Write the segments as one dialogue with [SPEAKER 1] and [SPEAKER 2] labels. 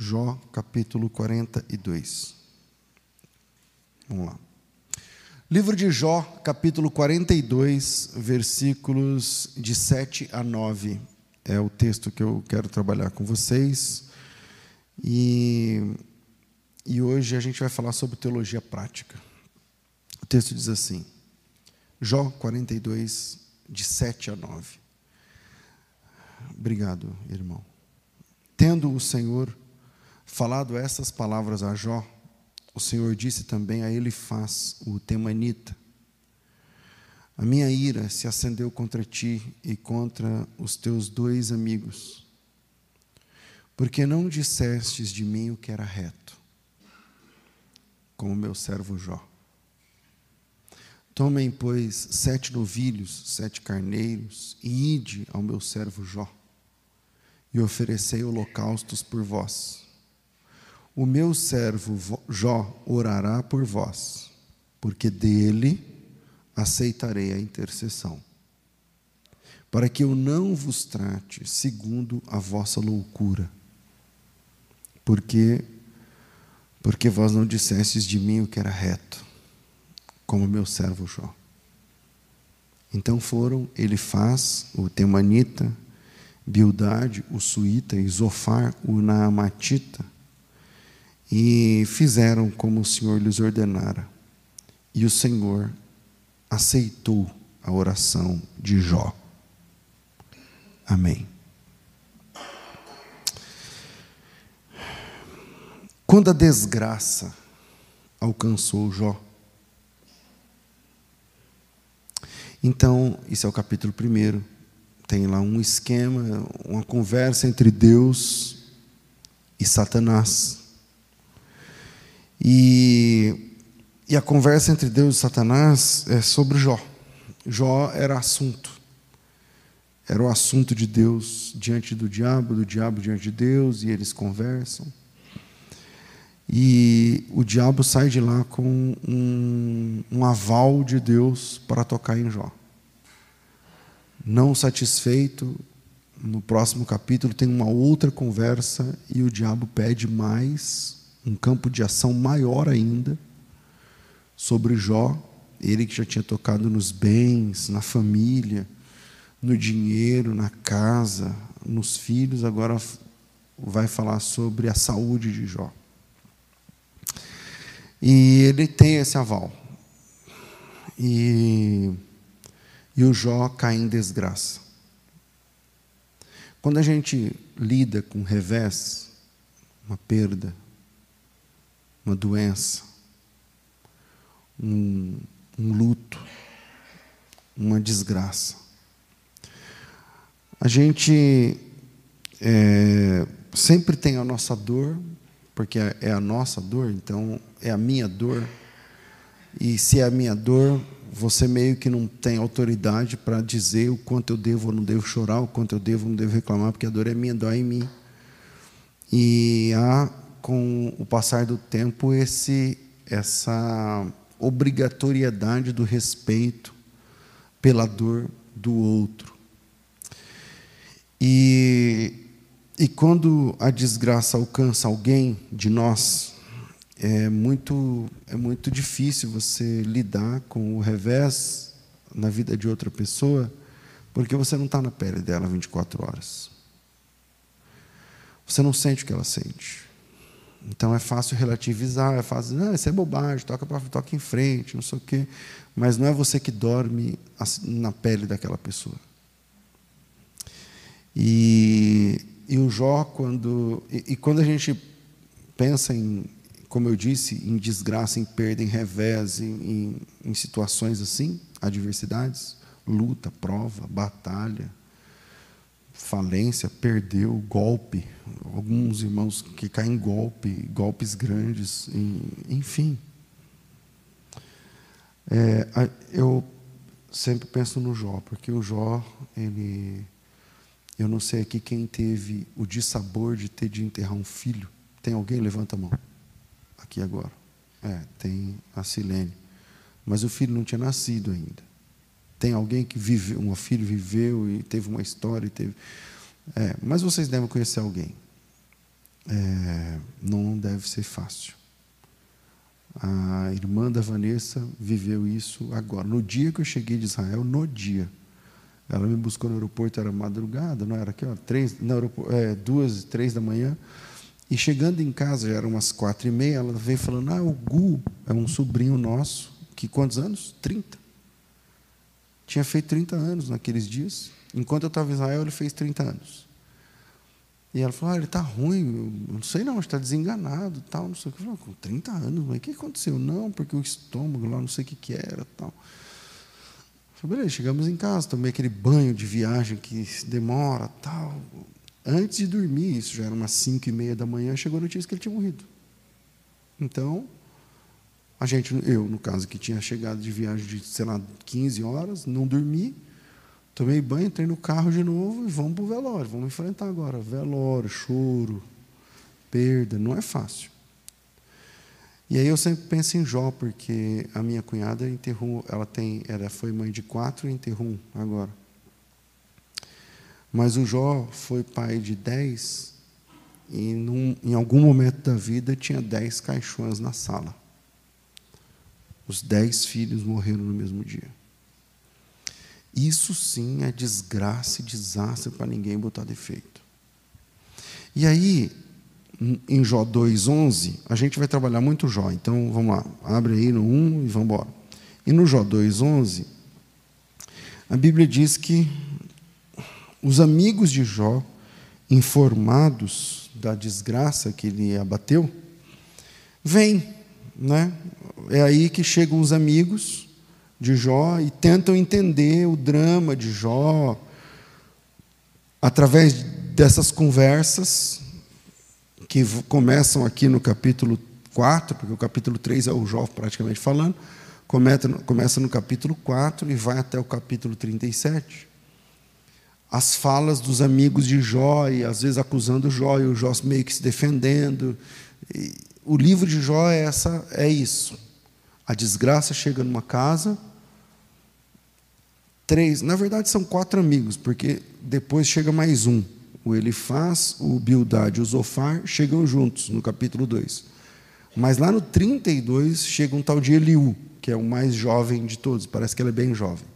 [SPEAKER 1] Jó capítulo 42. Vamos lá. Livro de Jó, capítulo 42, versículos de 7 a 9. É o texto que eu quero trabalhar com vocês. E, e hoje a gente vai falar sobre teologia prática. O texto diz assim: Jó 42, de 7 a 9. Obrigado, irmão. Tendo o Senhor falado essas palavras a Jó, o Senhor disse também a ele faz o temanita: A minha ira se acendeu contra ti e contra os teus dois amigos, porque não dissestes de mim o que era reto, como meu servo Jó. Tomem, pois, sete novilhos, sete carneiros, e ide ao meu servo Jó, e oferecei holocaustos por vós. O meu servo Jó orará por vós, porque dele aceitarei a intercessão, para que eu não vos trate segundo a vossa loucura, porque porque vós não dissestes de mim o que era reto como meu servo Jó. Então foram Elifaz, o Temanita, Bildade, o Suíta, Zofar, o Naamatita, e fizeram como o Senhor lhes ordenara. E o Senhor aceitou a oração de Jó. Amém. Quando a desgraça alcançou Jó, Então, isso é o capítulo primeiro. Tem lá um esquema, uma conversa entre Deus e Satanás. E, e a conversa entre Deus e Satanás é sobre Jó. Jó era assunto. Era o assunto de Deus diante do diabo, do diabo diante de Deus, e eles conversam. E o diabo sai de lá com um, um aval de Deus para tocar em Jó. Não satisfeito, no próximo capítulo tem uma outra conversa e o diabo pede mais, um campo de ação maior ainda, sobre Jó, ele que já tinha tocado nos bens, na família, no dinheiro, na casa, nos filhos, agora vai falar sobre a saúde de Jó. E ele tem esse aval. E, e o Jó cai em desgraça. Quando a gente lida com revés, uma perda, uma doença, um, um luto, uma desgraça, a gente é, sempre tem a nossa dor, porque é a nossa dor, então é a minha dor. E se é a minha dor, você meio que não tem autoridade para dizer o quanto eu devo ou não devo chorar, o quanto eu devo ou não devo reclamar, porque a dor é minha, dói em mim. E há, com o passar do tempo, esse, essa obrigatoriedade do respeito pela dor do outro. E e quando a desgraça alcança alguém de nós, é muito, é muito difícil você lidar com o revés na vida de outra pessoa, porque você não está na pele dela 24 horas. Você não sente o que ela sente. Então é fácil relativizar, é fácil, ah, isso é bobagem, toca, pra, toca em frente, não sei o quê. Mas não é você que dorme na pele daquela pessoa. E e o Jó, quando. E, e, quando a gente pensa em, como eu disse, em desgraça, em perda, em revés, em, em, em situações assim, adversidades, luta, prova, batalha, falência, perdeu, golpe, alguns irmãos que caem em golpe, golpes grandes, enfim. É, eu sempre penso no Jó, porque o Jó, ele eu não sei aqui quem teve o dissabor de ter de enterrar um filho. Tem alguém? Levanta a mão. Aqui agora. É, tem a Silene. Mas o filho não tinha nascido ainda. Tem alguém que viveu, um filho viveu e teve uma história e teve. É, mas vocês devem conhecer alguém. é, não deve ser fácil. A irmã da Vanessa viveu isso agora. No dia que eu cheguei de Israel, no dia. Ela me buscou no aeroporto, era madrugada, não era aqui, ó, três, no aeroporto, é, duas, três da manhã. E chegando em casa, já eram umas quatro e meia, ela veio falando: Ah, o Gu é um sobrinho nosso, que quantos anos? 30. Tinha feito 30 anos naqueles dias. Enquanto eu estava em Israel, ele fez 30 anos. E ela falou: ah, ele está ruim, eu não sei não, está desenganado, tal, não sei o que. Eu falei, com 30 anos, mas o que aconteceu? Não, porque o estômago lá, não sei o que, que era, tal. Eu falei, beleza, chegamos em casa, tomei aquele banho de viagem que demora, tal. Antes de dormir, isso já era umas 5 e meia da manhã, chegou a notícia que ele tinha morrido. Então, a gente, eu, no caso, que tinha chegado de viagem de, sei lá, 15 horas, não dormi, tomei banho, entrei no carro de novo e vamos para o velório, vamos enfrentar agora. Velório, choro, perda, não é fácil. E aí eu sempre penso em Jó, porque a minha cunhada enterrou, ela tem, ela foi mãe de quatro e enterrou um agora. Mas o Jó foi pai de dez, e num, em algum momento da vida tinha dez caixões na sala. Os dez filhos morreram no mesmo dia. Isso sim é desgraça e desastre para ninguém botar defeito. E aí, em Jó 2,11, a gente vai trabalhar muito Jó. Então, vamos lá, abre aí no 1 e vamos embora. E no Jó 2,11, a Bíblia diz que os amigos de Jó, informados da desgraça que ele abateu, vêm, né? É aí que chegam os amigos de Jó e tentam entender o drama de Jó através dessas conversas que começam aqui no capítulo 4, porque o capítulo 3 é o Jó praticamente falando, começa no capítulo 4 e vai até o capítulo 37 as falas dos amigos de Jó, e às vezes acusando Jó, e o Jó meio que se defendendo. E o livro de Jó é, essa, é isso. A desgraça chega numa casa, três, na verdade são quatro amigos, porque depois chega mais um. O Elifaz, o Bildad e o Zofar chegam juntos no capítulo 2. Mas lá no 32 chega um tal de Eliú, que é o mais jovem de todos, parece que ele é bem jovem.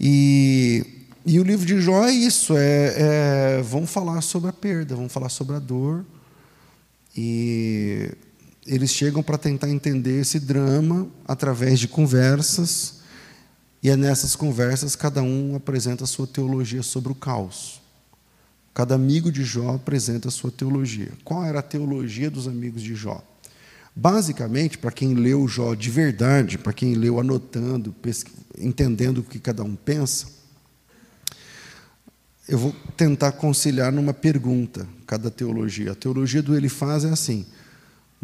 [SPEAKER 1] E e o livro de Jó é isso: é, é, vão falar sobre a perda, vão falar sobre a dor. E eles chegam para tentar entender esse drama através de conversas. E é nessas conversas cada um apresenta a sua teologia sobre o caos. Cada amigo de Jó apresenta a sua teologia. Qual era a teologia dos amigos de Jó? Basicamente, para quem leu Jó de verdade, para quem leu anotando, entendendo o que cada um pensa, eu vou tentar conciliar numa pergunta cada teologia. A teologia do Elifaz é assim: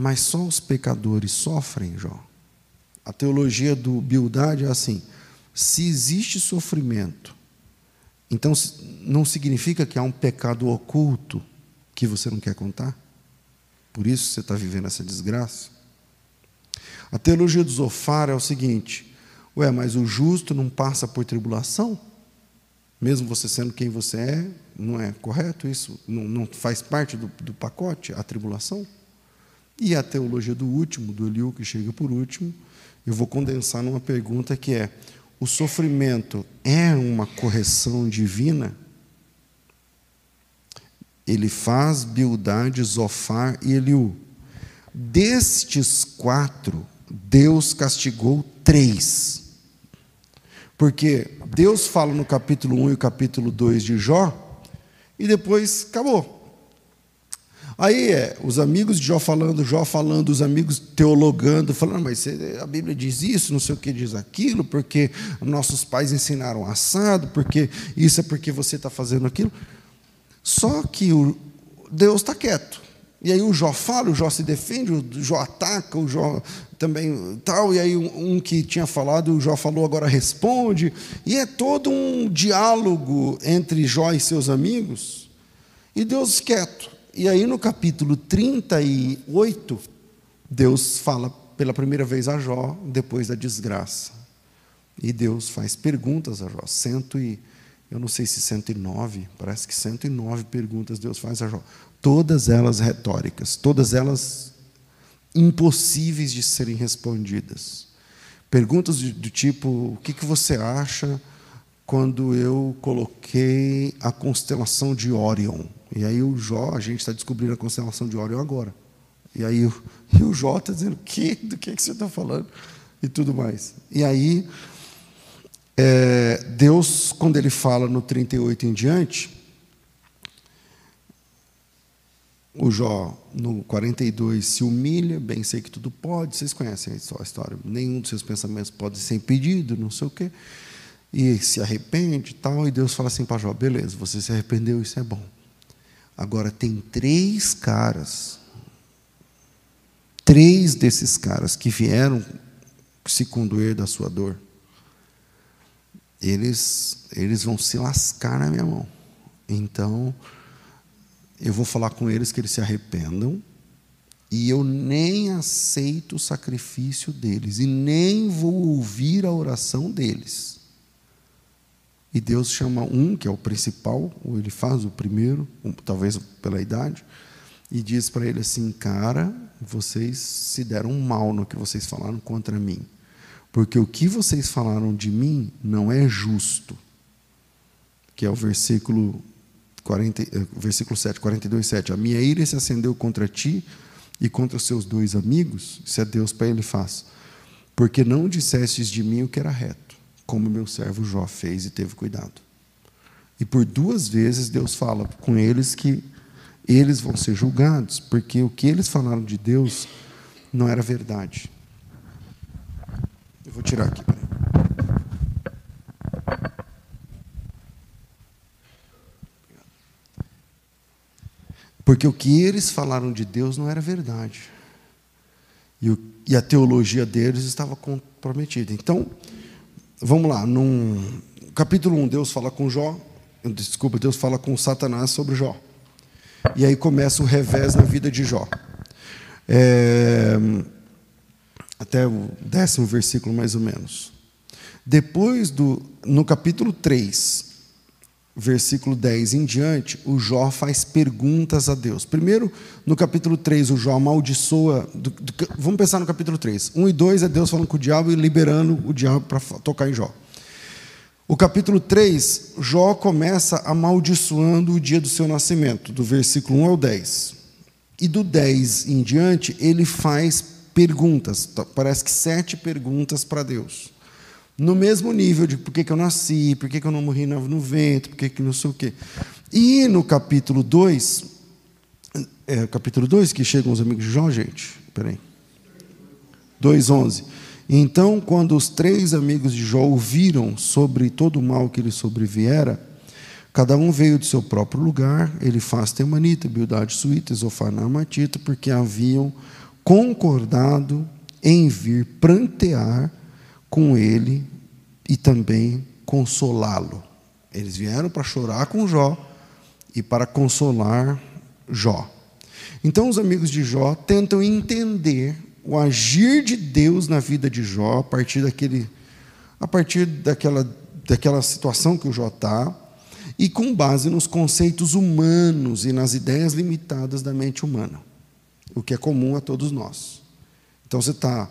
[SPEAKER 1] mas só os pecadores sofrem, Jó. A teologia do Bildad é assim: se existe sofrimento, então não significa que há um pecado oculto que você não quer contar? Por isso você está vivendo essa desgraça? A teologia do Zofar é o seguinte: ué, mas o justo não passa por tribulação? mesmo você sendo quem você é, não é correto isso? Não, não faz parte do, do, pacote a tribulação? E a teologia do último, do Eliú, que chega por último, eu vou condensar numa pergunta que é: o sofrimento é uma correção divina? Ele faz Bildade, Zofar e Eliú. Destes quatro, Deus castigou três. Porque Deus fala no capítulo 1 e capítulo 2 de Jó, e depois acabou. Aí é, os amigos de Jó falando, Jó falando, os amigos teologando, falando, mas a Bíblia diz isso, não sei o que diz aquilo, porque nossos pais ensinaram assado, porque isso é porque você está fazendo aquilo. Só que o, Deus está quieto. E aí o Jó fala, o Jó se defende, o Jó ataca, o Jó também tal, e aí um, um, que tinha falado, o Jó falou, agora responde, e é todo um diálogo entre Jó e seus amigos, e Deus quieto. E aí no capítulo 38, Deus fala pela primeira vez a Jó, depois da desgraça. E Deus faz perguntas a Jó, 130 eu não sei se 109, parece que 109 perguntas Deus faz a Jó. Todas elas retóricas, todas elas impossíveis de serem respondidas. Perguntas do tipo: o que, que você acha quando eu coloquei a constelação de Orion? E aí o Jó, a gente está descobrindo a constelação de Orion agora. E aí e o Jó está dizendo: que, do que, que você está falando? E tudo mais. E aí, é, Deus, quando ele fala no 38 em diante, o Jó, no 42, se humilha, bem sei que tudo pode, vocês conhecem a história, nenhum dos seus pensamentos pode ser impedido, não sei o quê, e se arrepende e tal, e Deus fala assim para Jó: beleza, você se arrependeu, isso é bom. Agora, tem três caras, três desses caras que vieram se condoer da sua dor, eles, eles vão se lascar na minha mão. Então, eu vou falar com eles que eles se arrependam, e eu nem aceito o sacrifício deles, e nem vou ouvir a oração deles. E Deus chama um, que é o principal, ou ele faz o primeiro, talvez pela idade, e diz para ele assim: Cara, vocês se deram mal no que vocês falaram contra mim, porque o que vocês falaram de mim não é justo. Que é o versículo 40, eh, versículo 7, 42, 7. A minha ira se acendeu contra ti e contra os seus dois amigos. Isso é Deus para ele faz. Porque não dissestes de mim o que era reto, como meu servo Jó fez e teve cuidado. E por duas vezes Deus fala com eles que eles vão ser julgados, porque o que eles falaram de Deus não era verdade. Eu vou tirar aqui. Peraí. Porque o que eles falaram de Deus não era verdade. E, o, e a teologia deles estava comprometida. Então, vamos lá. No capítulo 1, Deus fala com Jó. Desculpa, Deus fala com Satanás sobre Jó. E aí começa o revés na vida de Jó. É, até o décimo versículo, mais ou menos. Depois do. No capítulo 3, versículo 10 em diante, o Jó faz perguntas a Deus. Primeiro, no capítulo 3, o Jó amaldiçoa. Do, do, vamos pensar no capítulo 3. 1 e 2 é Deus falando com o diabo e liberando o diabo para tocar em Jó. O capítulo 3, Jó começa amaldiçoando o dia do seu nascimento, do versículo 1 ao 10. E do 10 em diante, ele faz perguntas, parece que sete perguntas para Deus no mesmo nível de por que, que eu nasci, por que, que eu não morri no vento, por que, que não sei o quê. E no capítulo 2, é capítulo 2 que chegam os amigos de Jó, gente? Peraí. 2,11. Então, quando os três amigos de Jó ouviram sobre todo o mal que lhe sobreviera, cada um veio de seu próprio lugar, ele faz Temanita, Bildade Suíta, Zofaná Matita, porque haviam concordado em vir prantear com ele e também consolá-lo. Eles vieram para chorar com Jó e para consolar Jó. Então os amigos de Jó tentam entender o agir de Deus na vida de Jó a partir daquele a partir daquela daquela situação que o Jó está e com base nos conceitos humanos e nas ideias limitadas da mente humana, o que é comum a todos nós. Então você está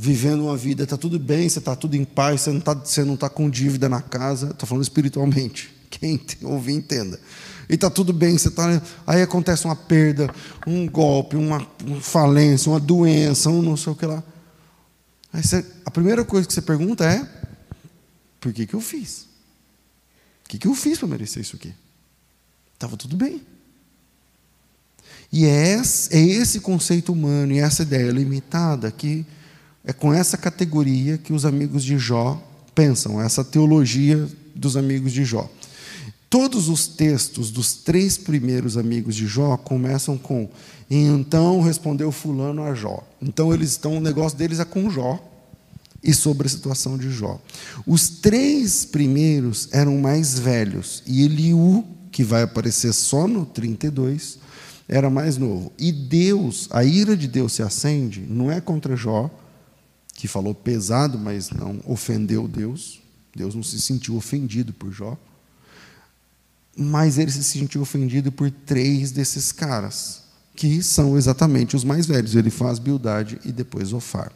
[SPEAKER 1] vivendo uma vida, está tudo bem, você está tudo em paz, você não está tá com dívida na casa, estou falando espiritualmente. Quem ouvir, entenda. E está tudo bem, você está. Aí acontece uma perda, um golpe, uma, uma falência, uma doença, um não sei o que lá. Aí você, a primeira coisa que você pergunta é: por que, que eu fiz? O que, que eu fiz para merecer isso aqui? Estava tudo bem. E é é esse conceito humano e essa ideia limitada que é com essa categoria que os amigos de Jó pensam, essa teologia dos amigos de Jó. Todos os textos dos três primeiros amigos de Jó começam com então respondeu fulano a Jó. Então eles estão, o negócio deles é com Jó e sobre a situação de Jó. Os três primeiros eram mais velhos e Eliú, que vai aparecer só no 32, era mais novo. E Deus, a ira de Deus se acende, não é contra Jó, que falou pesado, mas não ofendeu Deus. Deus não se sentiu ofendido por Jó. mas ele se sentiu ofendido por três desses caras, que são exatamente os mais velhos. Ele faz Bildade e depois Ofar.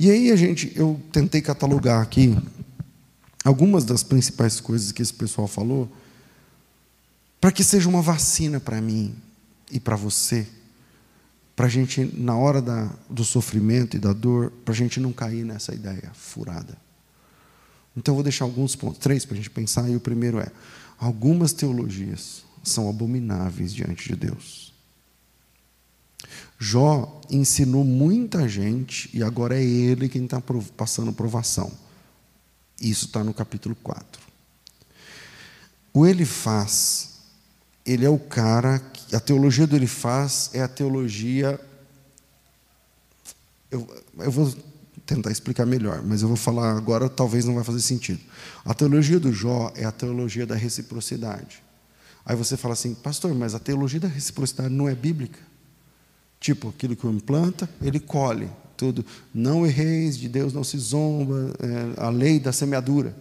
[SPEAKER 1] E aí a gente, eu tentei catalogar aqui algumas das principais coisas que esse pessoal falou, para que seja uma vacina para mim e para você, para a gente, na hora da, do sofrimento e da dor, para a gente não cair nessa ideia furada. Então, eu vou deixar alguns pontos, três para a gente pensar, e o primeiro é: algumas teologias são abomináveis diante de Deus. Jó ensinou muita gente e agora é ele quem está passando provação. Isso está no capítulo 4. O Elifaz, ele é o cara, a teologia do Elifaz é a teologia. Eu, eu vou tentar explicar melhor, mas eu vou falar agora, talvez não vai fazer sentido. A teologia do Jó é a teologia da reciprocidade. Aí você fala assim, pastor, mas a teologia da reciprocidade não é bíblica? Tipo, aquilo que homem planta, ele colhe tudo. Não erreis, de Deus não se zomba, é, a lei da semeadura.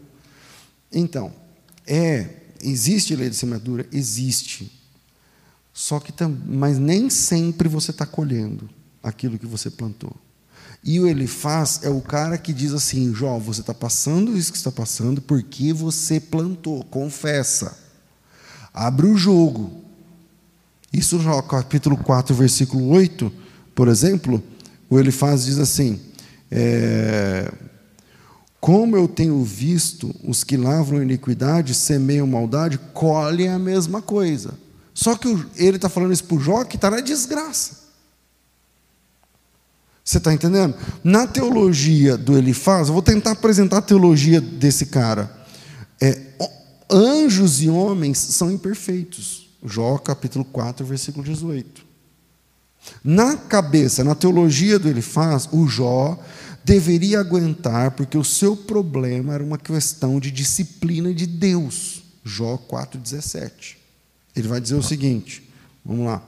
[SPEAKER 1] Então, é, existe lei da semeadura? Existe. Só que, mas nem sempre você está colhendo aquilo que você plantou. E o Elifaz é o cara que diz assim: Jó, você está passando isso que está passando porque você plantou, confessa. Abre o jogo. Isso, Jó, capítulo 4, versículo 8, por exemplo, o Elifaz diz assim: é, Como eu tenho visto os que lavram iniquidade, semeiam maldade, colhem a mesma coisa. Só que ele está falando isso para o Jó que está na desgraça. Você está entendendo? Na teologia do Elifaz, eu vou tentar apresentar a teologia desse cara. É, anjos e homens são imperfeitos. Jó capítulo 4, versículo 18. Na cabeça, na teologia do Elifaz, o Jó deveria aguentar, porque o seu problema era uma questão de disciplina de Deus. Jó 4,17. Ele vai dizer o seguinte: vamos lá.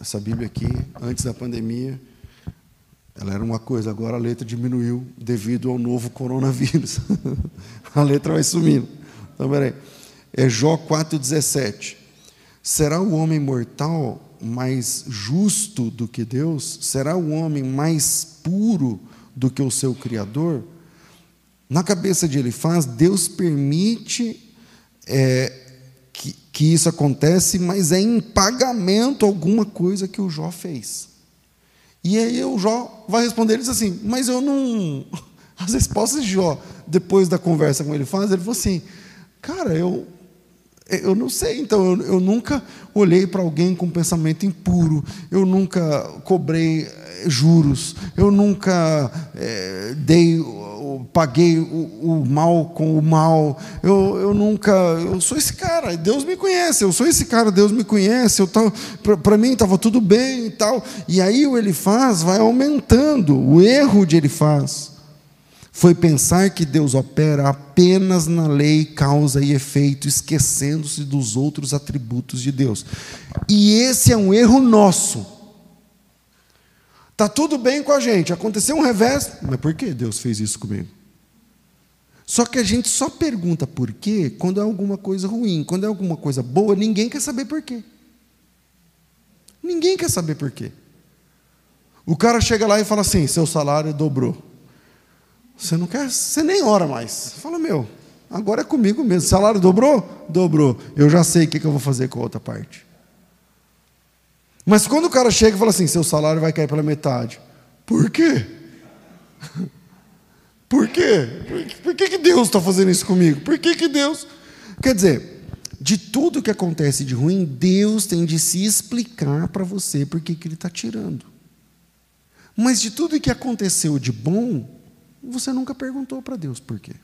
[SPEAKER 1] Essa Bíblia aqui, antes da pandemia, ela era uma coisa, agora a letra diminuiu devido ao novo coronavírus. a letra vai sumindo. Então, peraí. É Jó 4,17. Será o homem mortal mais justo do que Deus? Será o homem mais puro do que o seu Criador? Na cabeça de Elifaz, Deus permite é, que, isso acontece, mas é em pagamento alguma coisa que o Jó fez. E aí o Jó vai responder ele diz assim, mas eu não. As respostas de Jó, depois da conversa com ele faz, ele falou assim, cara, eu, eu não sei, então eu, eu nunca olhei para alguém com pensamento impuro, eu nunca cobrei eh, juros, eu nunca é, dei paguei o, o, mal com o mal. Eu, eu nunca. Eu sou esse cara, Deus me conhece, eu sou esse cara, Deus me conhece. Para mim estava tudo bem e tal. E aí o ele faz vai aumentando. O erro de ele faz foi pensar que Deus opera apenas na lei, causa e efeito, esquecendo-se dos outros atributos de Deus. E esse é um erro nosso. Está tudo bem com a gente, aconteceu um revés, mas por que Deus fez isso comigo? Só que a gente só pergunta por quê quando é alguma coisa ruim. Quando é alguma coisa boa, ninguém quer saber por quê. Ninguém quer saber por quê. O cara chega lá e fala assim: seu salário dobrou. Você não quer, você nem ora mais. Fala, meu, agora é comigo mesmo. Salário dobrou? Dobrou. Eu já sei o que eu vou fazer com a outra parte. Mas quando o cara chega e fala assim, seu salário vai cair pela metade. Por quê? Por quê? Por que, que Deus está fazendo isso comigo? Por que, que Deus. Quer dizer, de tudo que acontece de ruim, Deus tem de se explicar para você por que, que Ele está tirando. Mas de tudo que aconteceu de bom, você nunca perguntou para Deus por quê.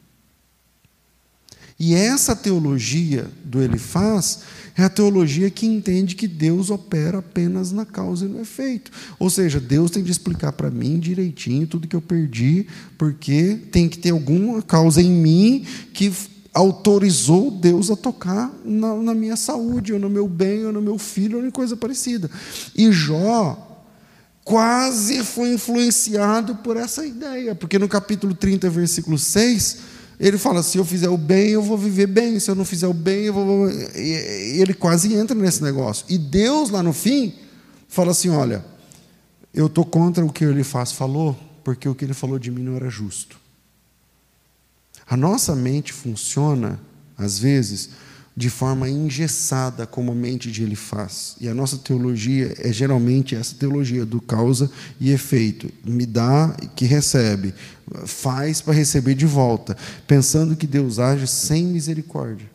[SPEAKER 1] E essa teologia do Elifaz é a teologia que entende que Deus opera apenas na causa e no efeito. Ou seja, Deus tem de explicar para mim direitinho tudo que eu perdi, porque tem que ter alguma causa em mim que autorizou Deus a tocar na, na minha saúde, ou no meu bem, ou no meu filho, ou em coisa parecida. E Jó quase foi influenciado por essa ideia, porque no capítulo 30, versículo 6 ele fala: se eu fizer o bem, eu vou viver bem, se eu não fizer o bem, eu vou. E ele quase entra nesse negócio. E Deus, lá no fim, fala assim: olha, eu estou contra o que ele faz, falou, porque o que ele falou de mim não era justo. A nossa mente funciona, às vezes, de forma engessada, como a mente de ele faz. E a nossa teologia é geralmente essa teologia do causa e efeito. Me dá que recebe, faz para receber de volta, pensando que Deus age sem misericórdia.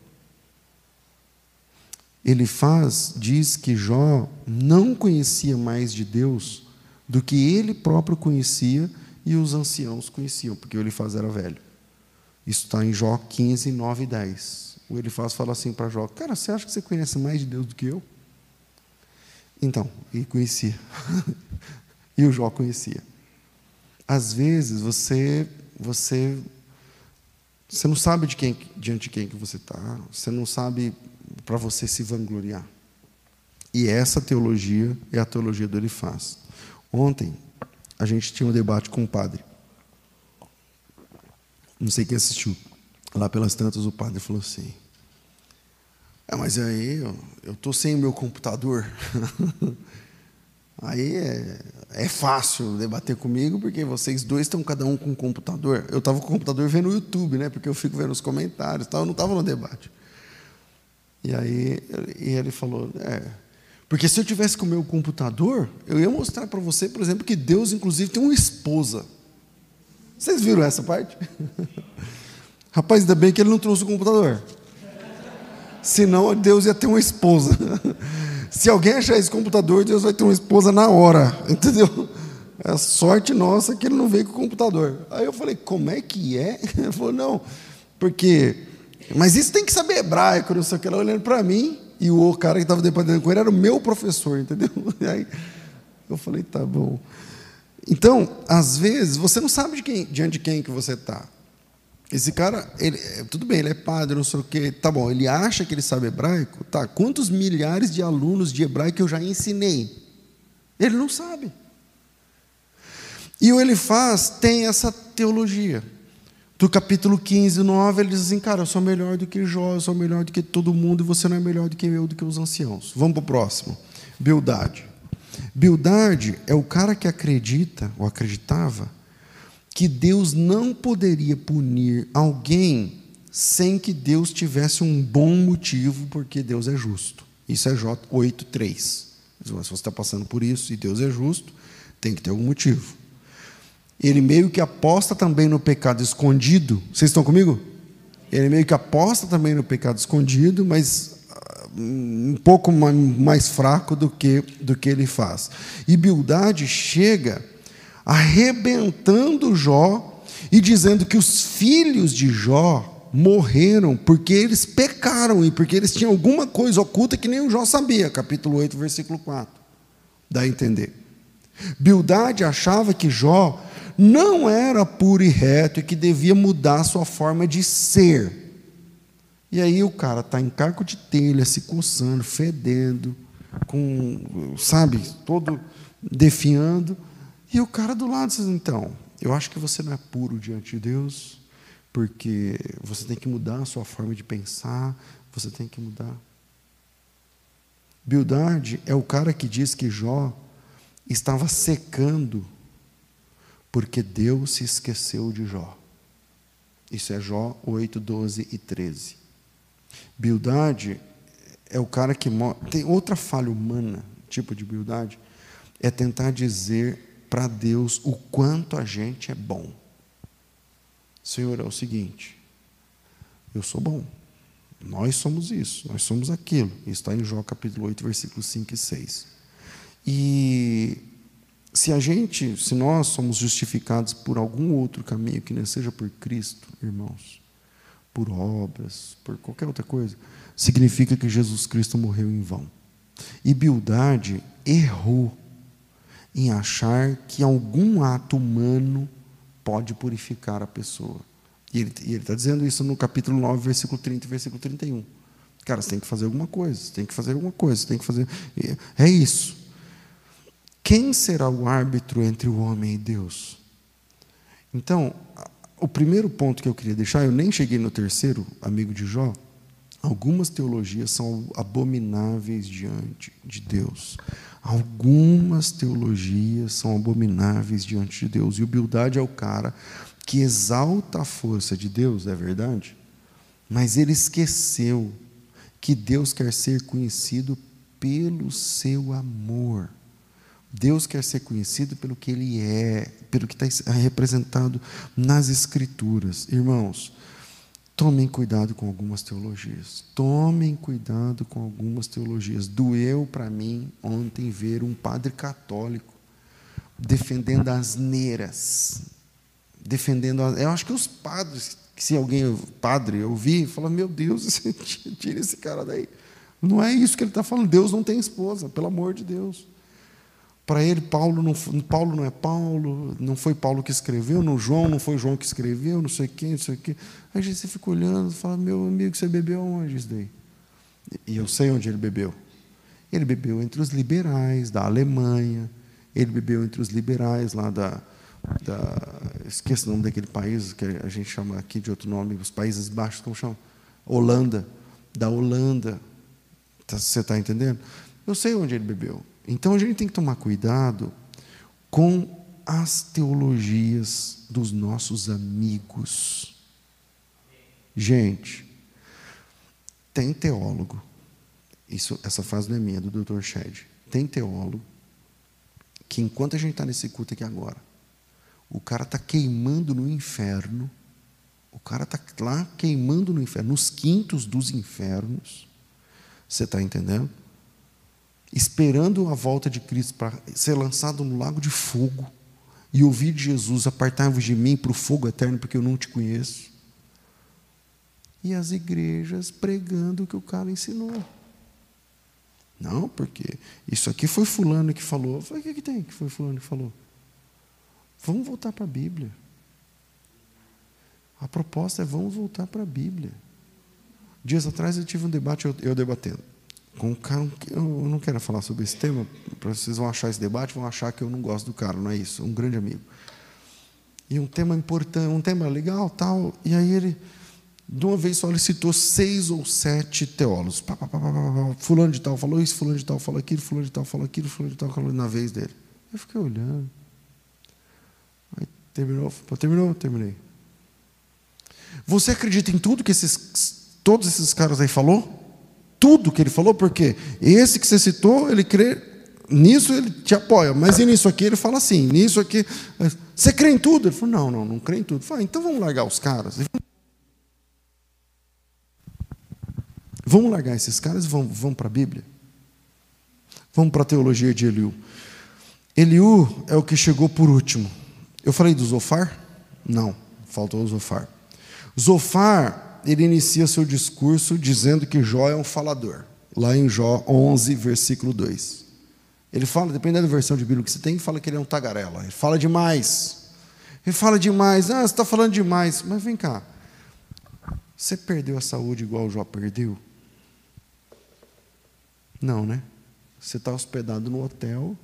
[SPEAKER 1] Ele faz, diz que Jó não conhecia mais de Deus do que ele próprio conhecia e os anciãos conheciam, porque ele faz era velho. Isso está em Jó 15, 9 e 10. O Elifaz fala assim para Jó: Cara, você acha que você conhece mais de Deus do que eu? Então, e conhecia. e o Jó conhecia. Às vezes você você você não sabe de quem diante de quem que você está, você não sabe para você se vangloriar. E essa teologia é a teologia do Elifaz. Ontem a gente tinha um debate com o padre. Não sei quem assistiu. Lá pelas tantas o padre falou assim: é, mas aí eu estou sem o meu computador. aí é, é, fácil debater comigo, porque vocês dois estão cada um com um computador. Eu estava com o computador vendo o YouTube, né? Porque eu fico vendo os comentários, tal, eu não estava no debate. E aí e ele falou, é, porque se eu tivesse com o meu computador, eu ia mostrar para você, por exemplo, que Deus, inclusive, tem uma esposa. Vocês viram essa parte? Rapaz, ainda bem que ele não trouxe o computador. Senão Deus ia ter uma esposa. Se alguém achar esse computador, Deus vai ter uma esposa na hora. Entendeu? É sorte nossa que ele não veio com o computador. Aí eu falei, como é que é? Ele falou, não, porque. Mas isso tem que saber hebraico, não sei o que. Ela olhando para mim, e o cara que estava debatendo com ele era o meu professor, entendeu? E aí eu falei, tá bom. Então, às vezes, você não sabe de quem, diante de quem que você está. Esse cara, ele, é, tudo bem, ele é padre, não sei o quê, tá bom, ele acha que ele sabe hebraico, tá, quantos milhares de alunos de hebraico eu já ensinei? Ele não sabe. E o ele faz tem essa teologia. Do capítulo 15, 9, ele diz assim, cara, eu sou melhor do que Jó, eu sou melhor do que todo mundo, e você não é melhor do que eu, do que os anciãos. Vamos para o próximo. Bildade. Bildade é o cara que acredita, ou acreditava, que Deus não poderia punir alguém sem que Deus tivesse um bom motivo, porque Deus é justo. Isso é J 8,3. Se você está passando por isso e Deus é justo, tem que ter algum motivo. Ele meio que aposta também no pecado escondido. Vocês estão comigo? Ele meio que aposta também no pecado escondido, mas ah, um pouco mais fraco do que, do que ele faz. E Bildade chega arrebentando Jó e dizendo que os filhos de Jó morreram porque eles pecaram e porque eles tinham alguma coisa oculta que nem o Jó sabia, capítulo 8, versículo 4. Dá a entender. Bildade achava que Jó não era puro e reto e que devia mudar sua forma de ser. E aí o cara está em caco de telha, se coçando, fedendo, com, sabe, todo defiando. E o cara do lado diz: então, eu acho que você não é puro diante de Deus, porque você tem que mudar a sua forma de pensar, você tem que mudar. Bildade é o cara que diz que Jó estava secando porque Deus se esqueceu de Jó. Isso é Jó 8, 12 e 13. Bildade é o cara que. Tem outra falha humana, tipo de bildade, é tentar dizer para Deus o quanto a gente é bom. Senhor, é o seguinte: eu sou bom. Nós somos isso, nós somos aquilo. Isso está em Jó capítulo 8, versículos 5 e 6. E se a gente, se nós somos justificados por algum outro caminho que não seja por Cristo, irmãos, por obras, por qualquer outra coisa, significa que Jesus Cristo morreu em vão. E Bildade errou em achar que algum ato humano pode purificar a pessoa. E ele está dizendo isso no capítulo 9, versículo 30 e versículo 31. Cara, você tem que fazer alguma coisa, você tem que fazer alguma coisa, você tem que fazer. É isso. Quem será o árbitro entre o homem e Deus? Então, o primeiro ponto que eu queria deixar, eu nem cheguei no terceiro, amigo de Jó. Algumas teologias são abomináveis diante de Deus. Algumas teologias são abomináveis diante de Deus. E o Bildade é o cara que exalta a força de Deus, é verdade? Mas ele esqueceu que Deus quer ser conhecido pelo seu amor. Deus quer ser conhecido pelo que Ele é, pelo que está representado nas Escrituras. Irmãos, tomem cuidado com algumas teologias. Tomem cuidado com algumas teologias. Doeu para mim ontem ver um padre católico defendendo as neiras. Defendendo. As, eu acho que os padres, se alguém, padre, ouvir, fala: Meu Deus, tira esse cara daí. Não é isso que ele está falando. Deus não tem esposa, pelo amor de Deus. Para ele, Paulo não, Paulo não é Paulo, não foi Paulo que escreveu, não João, não foi João que escreveu, não sei quem, não sei quem. Aí você fica olhando e fala, meu amigo, você bebeu onde isso daí? E eu sei onde ele bebeu. Ele bebeu entre os liberais da Alemanha, ele bebeu entre os liberais lá da, da esqueço o nome daquele país que a gente chama aqui de outro nome, os Países Baixos, como chama? Holanda, da Holanda. Tá, você está entendendo? Eu sei onde ele bebeu. Então a gente tem que tomar cuidado com as teologias dos nossos amigos. Gente, tem teólogo, isso, essa frase não é minha, é do Dr. Shed. Tem teólogo que enquanto a gente está nesse culto aqui agora, o cara está queimando no inferno, o cara está lá queimando no inferno, nos quintos dos infernos. Você está entendendo? Esperando a volta de Cristo para ser lançado no lago de fogo e ouvir de Jesus: Apartai-vos de mim para o fogo eterno, porque eu não te conheço. E as igrejas pregando o que o cara ensinou. Não, porque isso aqui foi Fulano que falou. O que, que tem que foi Fulano que falou? Vamos voltar para a Bíblia. A proposta é vamos voltar para a Bíblia. Dias atrás eu tive um debate, eu, eu debatendo com um cara. Eu não quero falar sobre esse tema, vocês vão achar esse debate, vão achar que eu não gosto do cara, não é isso, um grande amigo. E um tema importante, um tema legal, tal, e aí ele, de uma vez só, ele citou seis ou sete teólogos. Pá, pá, pá, fulano de tal falou isso, fulano de tal falou aquilo, fulano de tal falou aquilo, fulano de tal falou na vez dele. Eu fiquei olhando. Aí terminou, terminou, terminei. Você acredita em tudo que esses, todos esses caras aí falou? Tudo que ele falou, porque esse que você citou, ele crê nisso, ele te apoia, mas e nisso aqui ele fala assim, nisso aqui, você crê em tudo? Ele falou, não, não, não crê em tudo. Falei, então vamos largar os caras. Vamos largar esses caras e vamos, vamos para a Bíblia. Vamos para a teologia de Eliú. Eliú é o que chegou por último. Eu falei do Zofar? Não, faltou o Zofar. Zofar ele inicia seu discurso dizendo que Jó é um falador, lá em Jó 11, versículo 2. Ele fala, dependendo da versão de Bíblia que você tem, fala que ele é um tagarela, ele fala demais. Ele fala demais, ah, você está falando demais. Mas vem cá, você perdeu a saúde igual o Jó perdeu? Não, né? Você está hospedado no hotel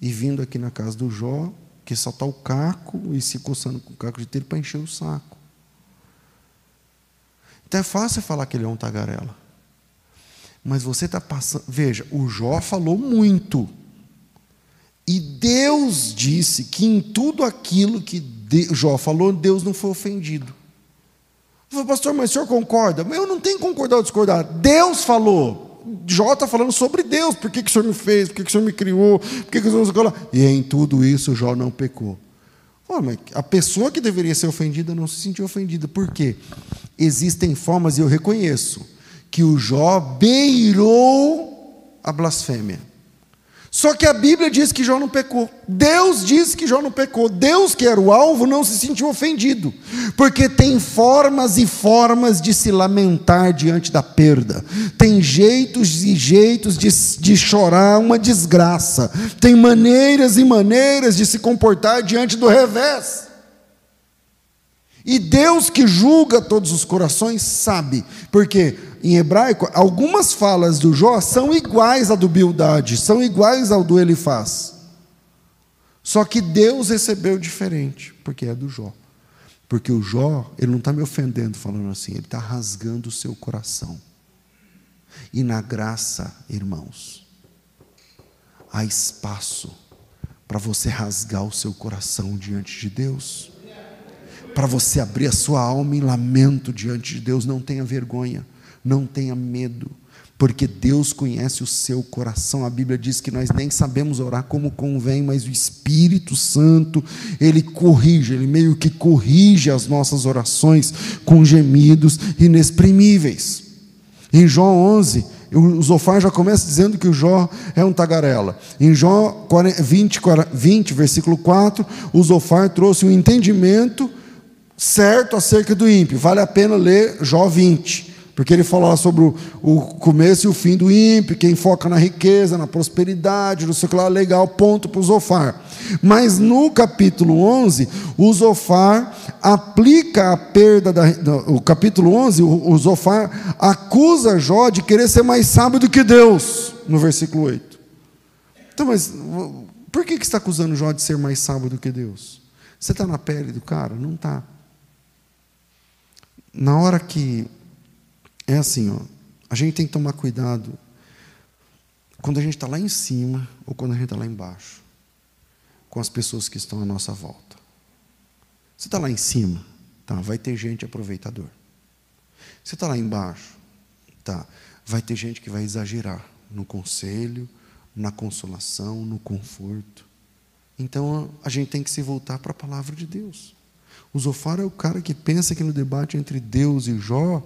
[SPEAKER 1] e vindo aqui na casa do Jó, que só está o caco e se coçando com o caco de telho para encher o saco. Então é fácil falar que ele é um tagarela. Mas você está passando. Veja, o Jó falou muito. E Deus disse que em tudo aquilo que Jó falou, Deus não foi ofendido. Falei, pastor, mas o senhor concorda? Eu não tenho que concordar ou discordar. Deus falou. Jó está falando sobre Deus. Por que, que o senhor me fez? Por que, que o senhor me criou? Por que, que o senhor. E em tudo isso, Jó não pecou. Oh, mas a pessoa que deveria ser ofendida não se sentiu ofendida. Por quê? Existem formas, e eu reconheço, que o Jó beirou a blasfêmia. Só que a Bíblia diz que Jó não pecou. Deus diz que Jó não pecou. Deus, que era o alvo, não se sentiu ofendido. Porque tem formas e formas de se lamentar diante da perda. Tem jeitos e jeitos de, de chorar uma desgraça. Tem maneiras e maneiras de se comportar diante do revés. E Deus que julga todos os corações sabe, porque em hebraico algumas falas do Jó são iguais à do Bildade, são iguais ao do Elifaz. Só que Deus recebeu diferente, porque é do Jó. Porque o Jó, ele não está me ofendendo falando assim, ele está rasgando o seu coração. E na graça, irmãos, há espaço para você rasgar o seu coração diante de Deus, para você abrir a sua alma em lamento diante de Deus. Não tenha vergonha, não tenha medo porque Deus conhece o seu coração. A Bíblia diz que nós nem sabemos orar como convém, mas o Espírito Santo, ele corrige, ele meio que corrige as nossas orações com gemidos inexprimíveis. Em Jó 11, o Zofar já começa dizendo que o Jó é um tagarela. Em Jó 20, 20 versículo 4, o Zofar trouxe um entendimento certo acerca do ímpio. Vale a pena ler Jó 20. Porque ele fala sobre o, começo e o fim do ímpio, quem foca na riqueza, na prosperidade, não sei o que lá, legal, ponto para o Zofar. Mas no capítulo 11, o Zofar aplica a perda da. O capítulo 11, o, Zofar acusa Jó de querer ser mais sábio do que Deus, no versículo 8. Então, mas por que, que está acusando Jó de ser mais sábio do que Deus? Você está na pele do cara? Não está. Na hora que é assim, ó, a gente tem que tomar cuidado quando a gente está lá em cima ou quando a gente está lá embaixo, com as pessoas que estão à nossa volta. Você está lá em cima, tá? Vai ter gente aproveitador. Você está lá embaixo, tá? Vai ter gente que vai exagerar no conselho, na consolação, no conforto. Então a gente tem que se voltar para a palavra de Deus. O Zofar é o cara que pensa que no debate entre Deus e Jó,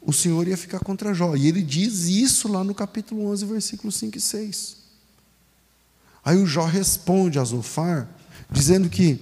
[SPEAKER 1] o Senhor ia ficar contra Jó. E ele diz isso lá no capítulo 11, versículos 5 e 6. Aí o Jó responde a Zofar, dizendo que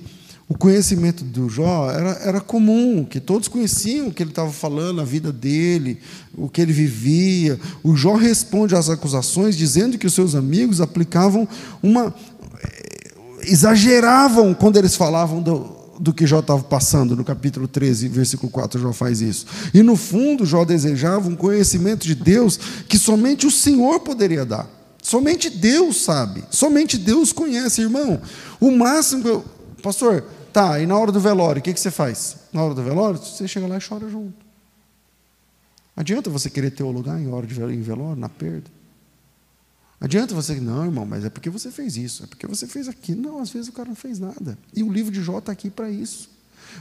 [SPEAKER 1] o conhecimento do Jó era, era comum, que todos conheciam o que ele estava falando, a vida dele, o que ele vivia. O Jó responde às acusações, dizendo que os seus amigos aplicavam uma. Eh, exageravam quando eles falavam do, do que Jó estava passando, no capítulo 13, versículo 4, Jó faz isso. E no fundo, Jó desejava um conhecimento de Deus que somente o Senhor poderia dar. Somente Deus sabe, somente Deus conhece, irmão. O máximo que eu. Pastor, tá, e na hora do velório, o que, que você faz? Na hora do velório, você chega lá e chora junto. Adianta você querer ter o lugar em hora de velório, na perda? Adianta você, não, irmão, mas é porque você fez isso, é porque você fez aquilo. Não, às vezes o cara não fez nada. E o livro de Jó está aqui para isso.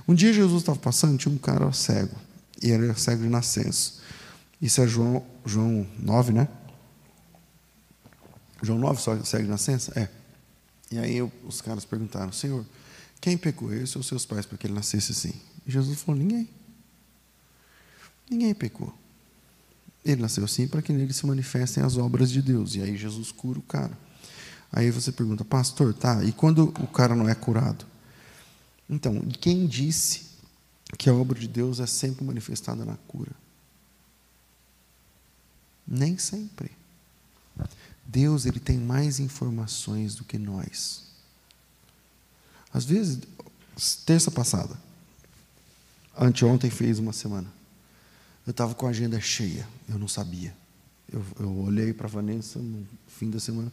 [SPEAKER 1] Um dia Jesus estava passando, tinha um cara cego, e ele era cego de nascença. Isso é João, João 9, né? João 9, só cego de nascença? É. E aí eu, os caras perguntaram, Senhor, quem pecou, esse ou seus pais, para que ele nascesse assim? E Jesus falou, ninguém. Ninguém pecou. Ele nasceu assim para que nele se manifestem as obras de Deus. E aí Jesus cura o cara. Aí você pergunta, pastor, tá, e quando o cara não é curado? Então, quem disse que a obra de Deus é sempre manifestada na cura? Nem sempre. Deus ele tem mais informações do que nós. Às vezes, terça passada, anteontem fez uma semana. Eu estava com a agenda cheia, eu não sabia. Eu, eu olhei para a Vanessa no fim da semana.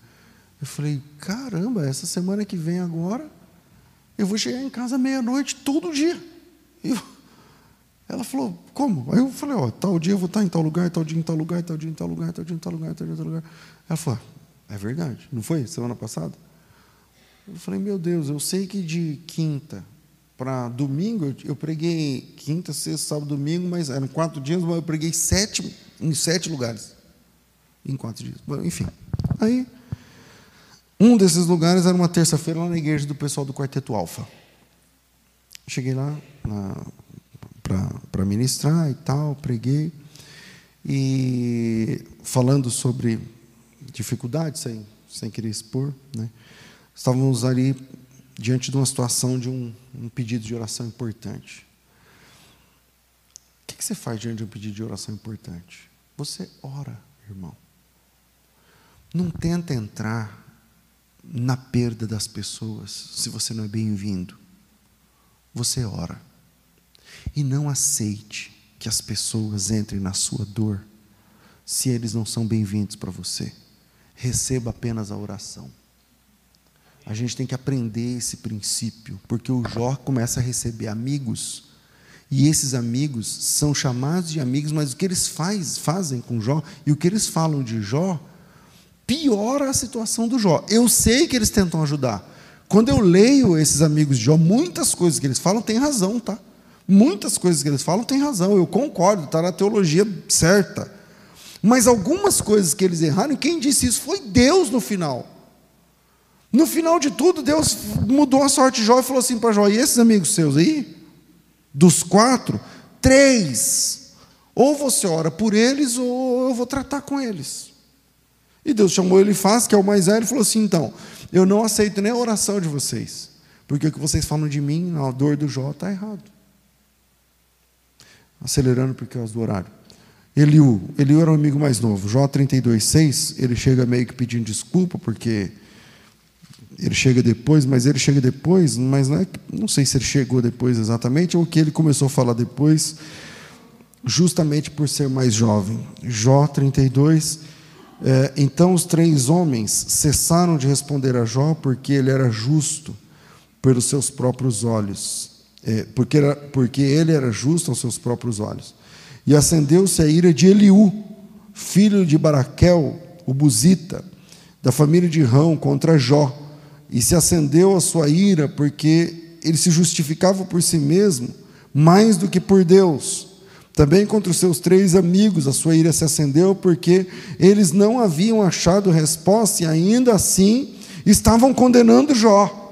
[SPEAKER 1] Eu falei: caramba, essa semana que vem agora, eu vou chegar em casa meia-noite todo dia. Eu, ela falou: como? Aí eu falei: ó, tal dia eu vou estar em tal lugar, tal dia em tal lugar, tal dia em tal lugar, tal dia em tal lugar, tal dia em tal lugar. Ela falou: é verdade, não foi? Semana passada? Eu falei: meu Deus, eu sei que de quinta para domingo, eu preguei quinta, sexta, sábado, domingo, mas eram quatro dias, mas eu preguei sete, em sete lugares. Em quatro dias. Enfim. Aí, um desses lugares era uma terça-feira lá na igreja do pessoal do Quarteto Alfa. Cheguei lá para ministrar e tal, preguei. E falando sobre dificuldades, sem, sem querer expor, né? estávamos ali diante de uma situação de um, um pedido de oração importante. O que, que você faz diante de um pedido de oração importante? Você ora, irmão. Não tenta entrar na perda das pessoas se você não é bem-vindo. Você ora. E não aceite que as pessoas entrem na sua dor se eles não são bem-vindos para você. Receba apenas a oração. A gente tem que aprender esse princípio, porque o Jó começa a receber amigos E esses amigos são chamados de amigos, mas o que eles faz, fazem com Jó e o que eles falam de Jó piora a situação do Jó. Eu sei que eles tentam ajudar. Quando eu leio esses amigos de Jó, muitas coisas que eles falam têm razão, tá? Muitas coisas que eles falam têm razão, eu concordo, está na teologia certa. Mas algumas coisas que eles erraram, quem disse isso foi Deus no final. No final de tudo, Deus mudou a sorte de Jó e falou assim para Jó: e esses amigos seus aí? Dos quatro, três. Ou você ora por eles, ou eu vou tratar com eles. E Deus chamou ele faz, que é o mais velho, e falou assim: então, eu não aceito nem a oração de vocês, porque o que vocês falam de mim, a dor do Jó, está errado. Acelerando por causa do horário. Eliú, Eliú era o amigo mais novo. Jó 32,6, ele chega meio que pedindo desculpa, porque ele chega depois, mas ele chega depois, mas não, é, não sei se ele chegou depois exatamente, ou que ele começou a falar depois, justamente por ser mais jovem. Jó 32, é, então os três homens cessaram de responder a Jó, porque ele era justo pelos seus próprios olhos, é, porque, era, porque ele era justo aos seus próprios olhos. E acendeu-se a ira de Eliú, filho de Baraquel, o Buzita, da família de Rão, contra Jó e se acendeu a sua ira porque ele se justificava por si mesmo mais do que por Deus. Também contra os seus três amigos a sua ira se acendeu porque eles não haviam achado resposta e ainda assim estavam condenando Jó.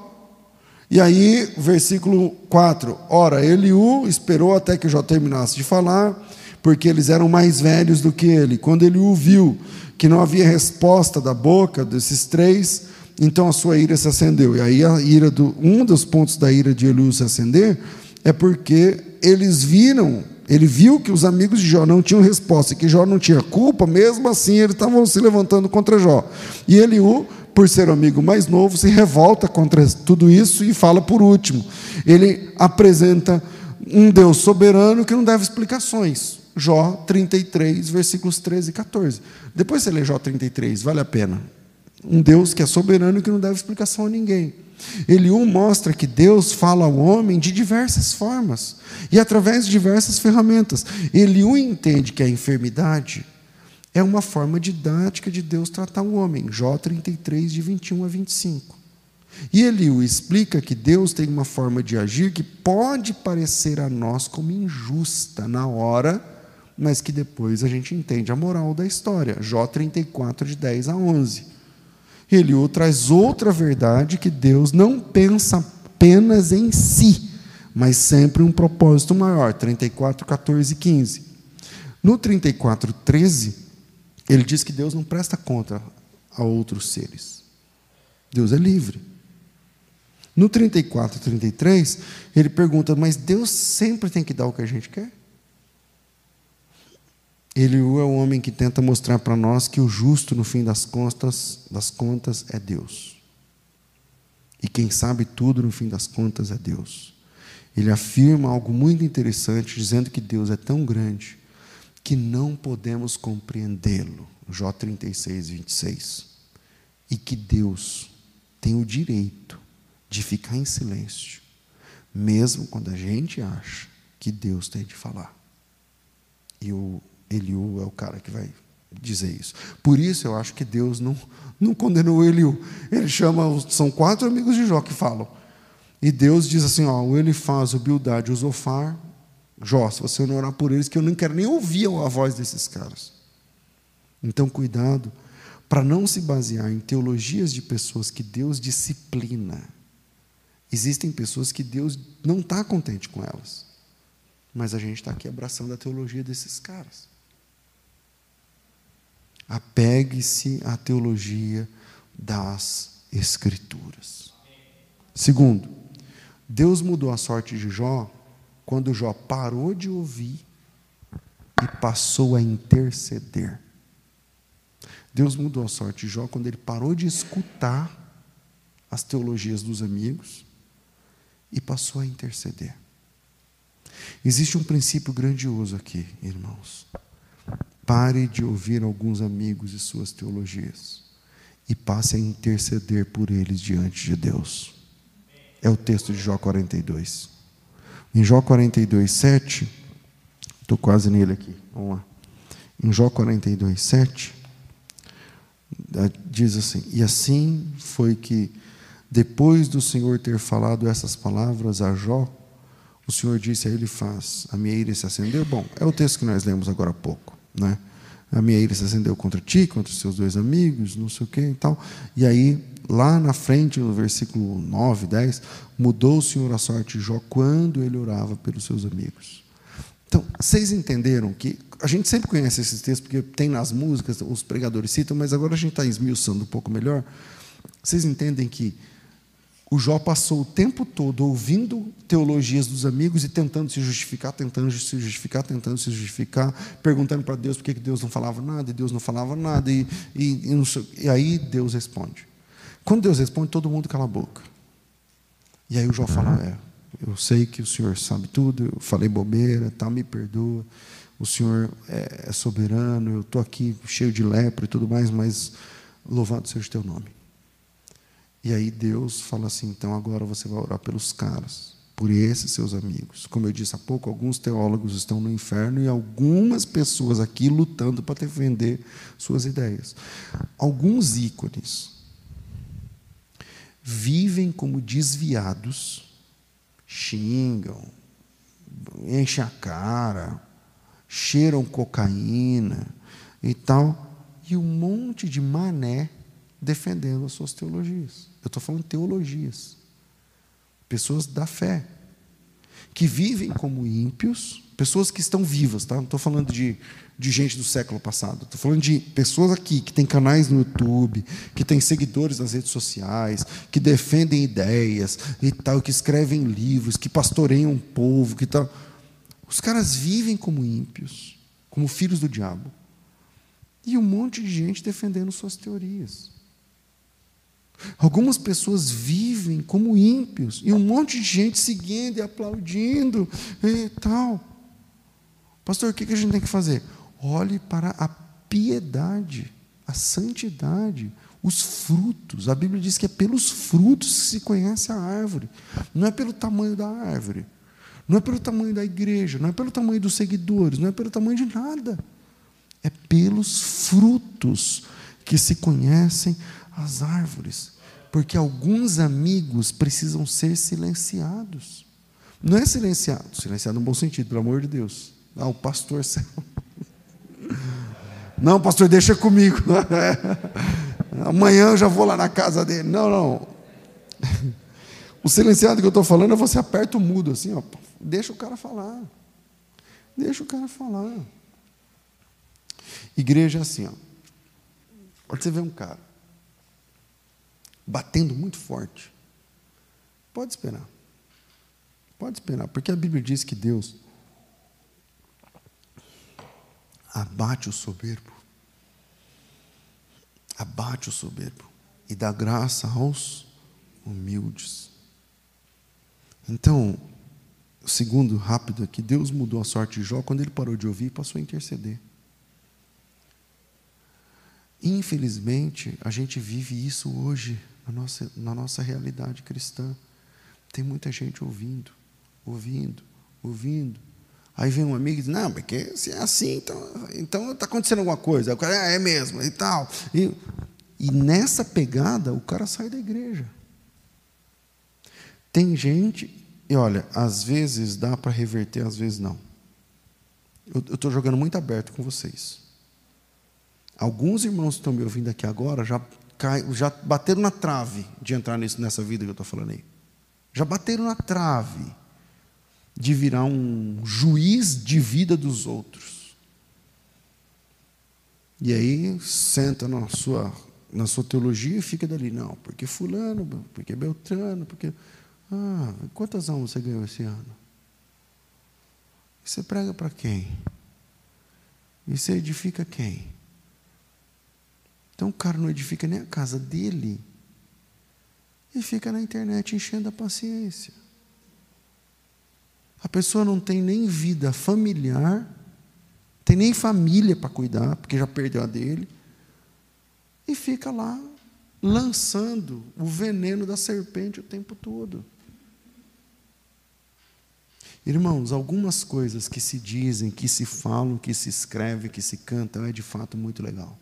[SPEAKER 1] E aí, versículo 4: Ora, Eliú esperou até que Jó terminasse de falar, porque eles eram mais velhos do que ele. Quando Eliú viu que não havia resposta da boca desses três, então a sua ira se acendeu. E aí a ira do um dos pontos da ira de Eliú se acender é porque eles viram, ele viu que os amigos de Jó não tinham resposta, e que Jó não tinha culpa, mesmo assim eles estavam se levantando contra Jó. E Eliú, por ser o amigo mais novo, se revolta contra tudo isso e fala por último. Ele apresenta um Deus soberano que não deve explicações. Jó 33, versículos 13 e 14. Depois você lê Jó 33, vale a pena. Um Deus que é soberano e que não deve explicação a ninguém. Eliú mostra que Deus fala ao homem de diversas formas e através de diversas ferramentas. Eliú entende que a enfermidade é uma forma didática de Deus tratar o homem. Jó 33, de 21 a 25. E Eliú explica que Deus tem uma forma de agir que pode parecer a nós como injusta na hora, mas que depois a gente entende a moral da história. Jó 34, de 10 a 11. Eliú traz outra verdade que Deus não pensa apenas em si, mas sempre um propósito maior. 34, 14 e 15. No 34, 13, ele diz que Deus não presta conta a outros seres. Deus é livre. No 34, 33, ele pergunta: Mas Deus sempre tem que dar o que a gente quer? Eliú é o homem que tenta mostrar para nós que o justo, no fim das contas, das contas, é Deus. E quem sabe tudo, no fim das contas, é Deus. Ele afirma algo muito interessante, dizendo que Deus é tão grande que não podemos compreendê-lo. Jó 36, 26. E que Deus tem o direito de ficar em silêncio, mesmo quando a gente acha que Deus tem de falar. E o Eliú é o cara que vai dizer isso. Por isso eu acho que Deus não, não condenou Eliú. Ele chama, são quatro amigos de Jó que falam. E Deus diz assim: ó, o Elifaz, o Bildade, o Zofar, Jó, se você não orar por eles, que eu não quero nem ouvir a voz desses caras. Então, cuidado para não se basear em teologias de pessoas que Deus disciplina. Existem pessoas que Deus não está contente com elas. Mas a gente está aqui abraçando a teologia desses caras. Apegue-se à teologia das Escrituras. Segundo, Deus mudou a sorte de Jó quando Jó parou de ouvir e passou a interceder. Deus mudou a sorte de Jó quando ele parou de escutar as teologias dos amigos e passou a interceder. Existe um princípio grandioso aqui, irmãos. Pare de ouvir alguns amigos e suas teologias e passe a interceder por eles diante de Deus. É o texto de Jó 42. Em Jó 42, 7, estou quase nele aqui, vamos lá. Em Jó 42, 7, diz assim: E assim foi que, depois do Senhor ter falado essas palavras a Jó, o Senhor disse a ele: Faz, a minha ira se acendeu. Bom, é o texto que nós lemos agora há pouco, né? A minha ira se acendeu contra ti, contra os seus dois amigos, não sei o que e tal. E aí, lá na frente, no versículo 9, 10, mudou o Senhor a sorte de Jó quando ele orava pelos seus amigos. Então, vocês entenderam que a gente sempre conhece esses textos, porque tem nas músicas, os pregadores citam, mas agora a gente está esmiuçando um pouco melhor. Vocês entendem que o Jó passou o tempo todo ouvindo teologias dos amigos e tentando se justificar, tentando se justificar, tentando se justificar, perguntando para Deus por que Deus não falava nada, e Deus não falava nada, e, e, e, sei, e aí Deus responde. Quando Deus responde, todo mundo cala a boca. E aí o Jó fala: É, eu sei que o Senhor sabe tudo, eu falei bobeira, tá, me perdoa, o Senhor é, é soberano, eu estou aqui cheio de lepra e tudo mais, mas louvado seja o teu nome. E aí Deus fala assim: então agora você vai orar pelos caras, por esses seus amigos. Como eu disse há pouco, alguns teólogos estão no inferno e algumas pessoas aqui lutando para defender suas ideias. Alguns ícones vivem como desviados, xingam, enchem a cara, cheiram cocaína e tal, e um monte de mané defendendo as suas teologias. Eu estou falando teologias. Pessoas da fé, que vivem como ímpios, pessoas que estão vivas, tá? não estou falando de, de gente do século passado, estou falando de pessoas aqui que têm canais no YouTube, que têm seguidores nas redes sociais, que defendem ideias e tal, que escrevem livros, que pastoreiam um povo, que tal. Os caras vivem como ímpios, como filhos do diabo. E um monte de gente defendendo suas teorias. Algumas pessoas vivem como ímpios e um monte de gente seguindo e aplaudindo e tal. Pastor, o que a gente tem que fazer? Olhe para a piedade, a santidade, os frutos. A Bíblia diz que é pelos frutos que se conhece a árvore, não é pelo tamanho da árvore, não é pelo tamanho da igreja, não é pelo tamanho dos seguidores, não é pelo tamanho de nada. É pelos frutos que se conhecem as árvores, porque alguns amigos precisam ser silenciados. Não é silenciado, silenciado no bom sentido, pelo amor de Deus. Ah, o pastor. Não, pastor, deixa comigo. Amanhã eu já vou lá na casa dele. Não, não. O silenciado que eu estou falando é você aperta o mudo assim, ó. Deixa o cara falar. Deixa o cara falar. Igreja é assim, ó. Quando você vê um cara batendo muito forte. Pode esperar. Pode esperar, porque a Bíblia diz que Deus abate o soberbo, abate o soberbo e dá graça aos humildes. Então, segundo rápido aqui, Deus mudou a sorte de Jó quando ele parou de ouvir e passou a interceder. Infelizmente, a gente vive isso hoje na nossa, na nossa realidade cristã. Tem muita gente ouvindo, ouvindo, ouvindo. Aí vem um amigo e diz: Não, porque se é assim, então então está acontecendo alguma coisa. O cara, é, é mesmo, e tal. E, e nessa pegada, o cara sai da igreja. Tem gente, e olha, às vezes dá para reverter, às vezes não. Eu estou jogando muito aberto com vocês. Alguns irmãos que estão me ouvindo aqui agora já cai, já bateram na trave de entrar nisso, nessa vida que eu estou falando aí. Já bateram na trave de virar um juiz de vida dos outros. E aí senta na sua, na sua teologia e fica dali, não, porque fulano, porque Beltrano, porque. Ah, quantas almas você ganhou esse ano? E você prega para quem? E você edifica quem? Então o cara não edifica nem a casa dele e fica na internet enchendo a paciência. A pessoa não tem nem vida familiar, tem nem família para cuidar, porque já perdeu a dele, e fica lá lançando o veneno da serpente o tempo todo. Irmãos, algumas coisas que se dizem, que se falam, que se escrevem, que se cantam, é de fato muito legal,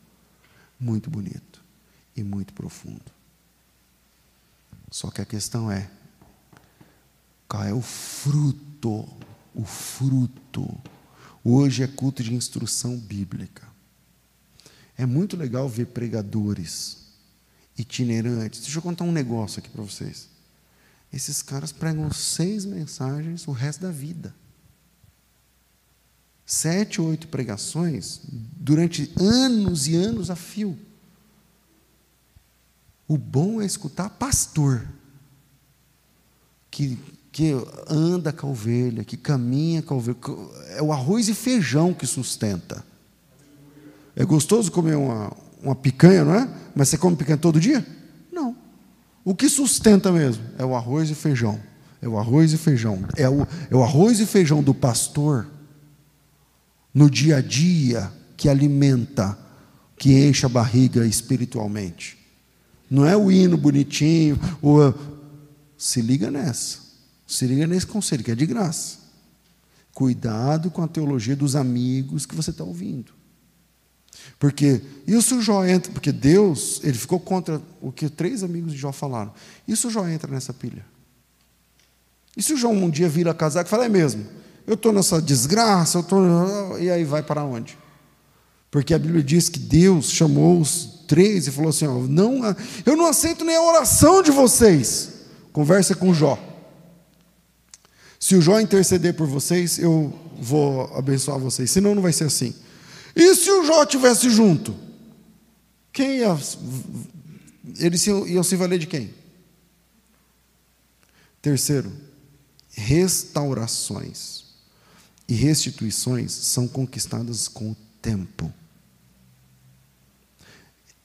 [SPEAKER 1] muito bonito e muito profundo. Só que a questão é: qual é o fruto? O fruto. Hoje é culto de instrução bíblica. É muito legal ver pregadores itinerantes. Deixa eu contar um negócio aqui para vocês. Esses caras pregam seis mensagens o resto da vida. Sete, oito pregações durante anos e anos a fio. O bom é escutar pastor que, que anda com a ovelha, que caminha com a ovelha. É o arroz e feijão que sustenta. É gostoso comer uma, uma picanha, não é? Mas você come picanha todo dia? Não. O que sustenta mesmo é o arroz e feijão. É o arroz e feijão. É o, é o arroz e feijão do pastor no dia a dia que alimenta, que enche a barriga espiritualmente. Não é o hino bonitinho. O... Se liga nessa. Se liga nesse conselho, que é de graça. Cuidado com a teologia dos amigos que você está ouvindo. Porque isso Jó entra, porque Deus, ele ficou contra o que três amigos de Jó falaram. Isso Jó entra nessa pilha. E se o Jó um dia vira casaco e fala, é mesmo, eu estou nessa desgraça, eu estou. E aí vai para onde? Porque a Bíblia diz que Deus chamou os três e falou assim: ó, não, eu não aceito nem a oração de vocês. Conversa com Jó. Se o Jó interceder por vocês, eu vou abençoar vocês. Senão não vai ser assim. E se o Jó tivesse junto? Quem ia. Eles iam se valer de quem? Terceiro, restaurações e restituições são conquistadas com o tempo.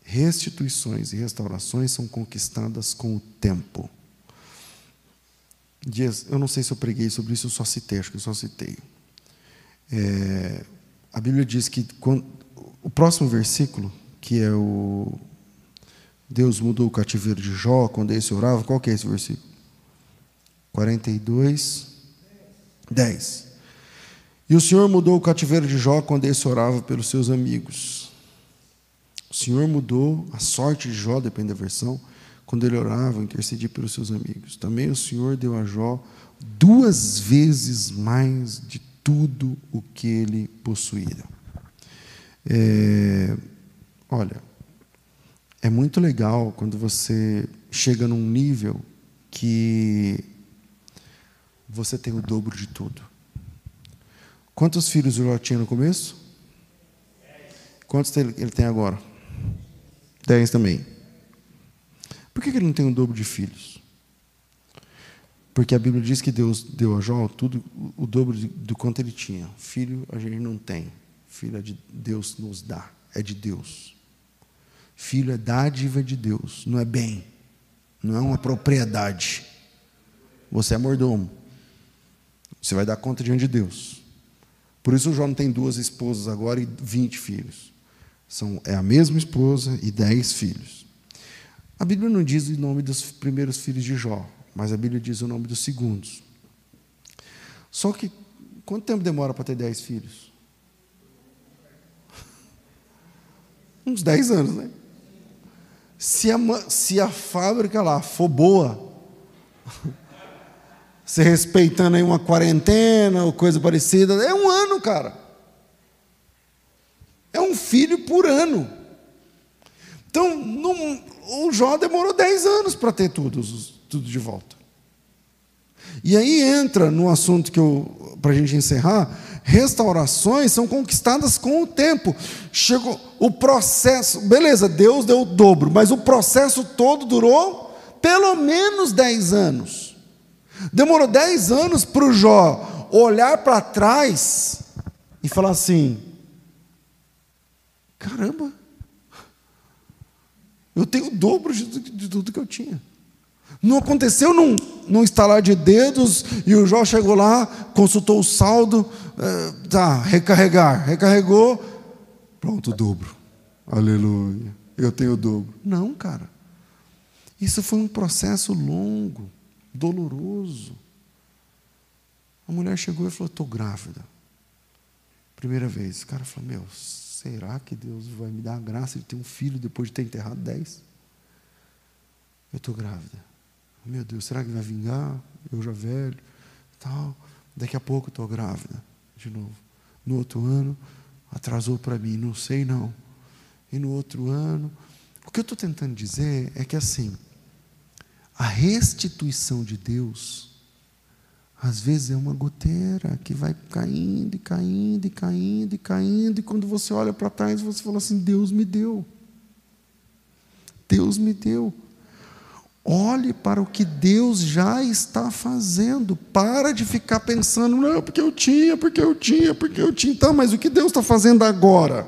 [SPEAKER 1] Restituições e restaurações são conquistadas com o tempo. Dias, eu não sei se eu preguei sobre isso, eu só citei, acho que eu só citei. É, a Bíblia diz que quando, o próximo versículo, que é o Deus mudou o cativeiro de Jó quando esse orava, qual que é esse versículo? 42, 10. E o Senhor mudou o cativeiro de Jó quando esse orava pelos seus amigos. O Senhor mudou a sorte de Jó, depende da versão, quando ele orava, intercedia pelos seus amigos. Também o Senhor deu a Jó duas vezes mais de tudo o que ele possuía. É, olha, é muito legal quando você chega num nível que você tem o dobro de tudo. Quantos filhos o Ló tinha no começo? Quantos ele tem agora? Dez também. Por que ele não tem o dobro de filhos? Porque a Bíblia diz que Deus deu a Jó tudo o dobro do quanto ele tinha. Filho a gente não tem. Filho é de Deus nos dá, é de Deus. Filho é dádiva de Deus, não é bem, não é uma propriedade. Você é mordomo. Você vai dar conta diante de Deus. Por isso o Jó não tem duas esposas agora e vinte filhos. São, é a mesma esposa e dez filhos. A Bíblia não diz o nome dos primeiros filhos de Jó, mas a Bíblia diz o nome dos segundos. Só que, quanto tempo demora para ter dez filhos? Uns dez anos, né? Se a, se a fábrica lá for boa, se respeitando aí uma quarentena ou coisa parecida, é um ano, cara. É um filho por ano. Então, o Jó demorou dez anos para ter tudo, tudo de volta. E aí entra no assunto que eu, para a gente encerrar, restaurações são conquistadas com o tempo. Chegou o processo, beleza, Deus deu o dobro, mas o processo todo durou pelo menos 10 anos. Demorou 10 anos para o Jó olhar para trás e falar assim: caramba, eu tenho o dobro de, de tudo que eu tinha. Não aconteceu num, num estalar de dedos e o Jó chegou lá, consultou o saldo, uh, tá, recarregar, recarregou, pronto, o dobro. Aleluia, eu tenho o dobro. Não, cara. Isso foi um processo longo, doloroso. A mulher chegou e falou: Estou grávida. Primeira vez. O cara falou: Meu, será que Deus vai me dar a graça de ter um filho depois de ter enterrado dez? Eu estou grávida. Meu Deus, será que vai vingar? Eu já velho, tal. Daqui a pouco estou grávida de novo. No outro ano, atrasou para mim, não sei não. E no outro ano, o que eu estou tentando dizer é que assim, a restituição de Deus, às vezes é uma goteira que vai caindo e caindo e caindo e caindo, e quando você olha para trás, você fala assim: Deus me deu. Deus me deu. Olhe para o que Deus já está fazendo. Para de ficar pensando, não, porque eu tinha, porque eu tinha, porque eu tinha. Então, mas o que Deus está fazendo agora?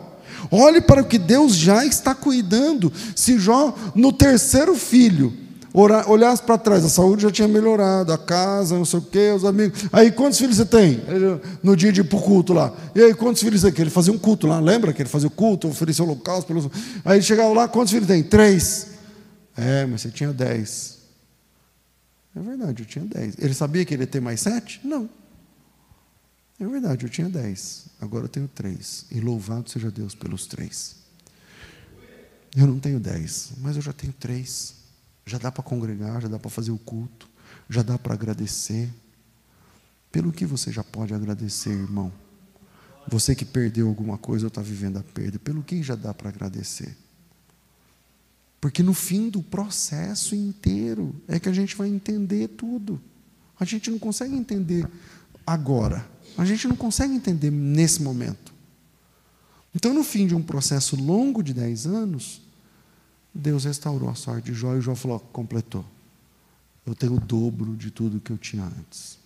[SPEAKER 1] Olhe para o que Deus já está cuidando. Se Jó, no terceiro filho, olhasse para trás, a saúde já tinha melhorado, a casa, não sei o quê, os amigos. Aí quantos filhos você tem? No dia de ir para o culto lá. E aí, quantos filhos tem? Ele fazia um culto lá, lembra que ele fazia o culto, oferecia o local. Pelos... Aí chegava lá, quantos filhos tem? Três. É, mas você tinha dez. É verdade, eu tinha dez. Ele sabia que ele ia ter mais sete? Não. É verdade, eu tinha dez. Agora eu tenho três. E louvado seja Deus pelos três. Eu não tenho dez, mas eu já tenho três. Já dá para congregar, já dá para fazer o culto, já dá para agradecer. Pelo que você já pode agradecer, irmão? Você que perdeu alguma coisa ou está vivendo a perda, pelo que já dá para agradecer? Porque no fim do processo inteiro é que a gente vai entender tudo. A gente não consegue entender agora. A gente não consegue entender nesse momento. Então, no fim de um processo longo de 10 anos, Deus restaurou a sorte de Jó e Jó falou: completou. Eu tenho o dobro de tudo que eu tinha antes.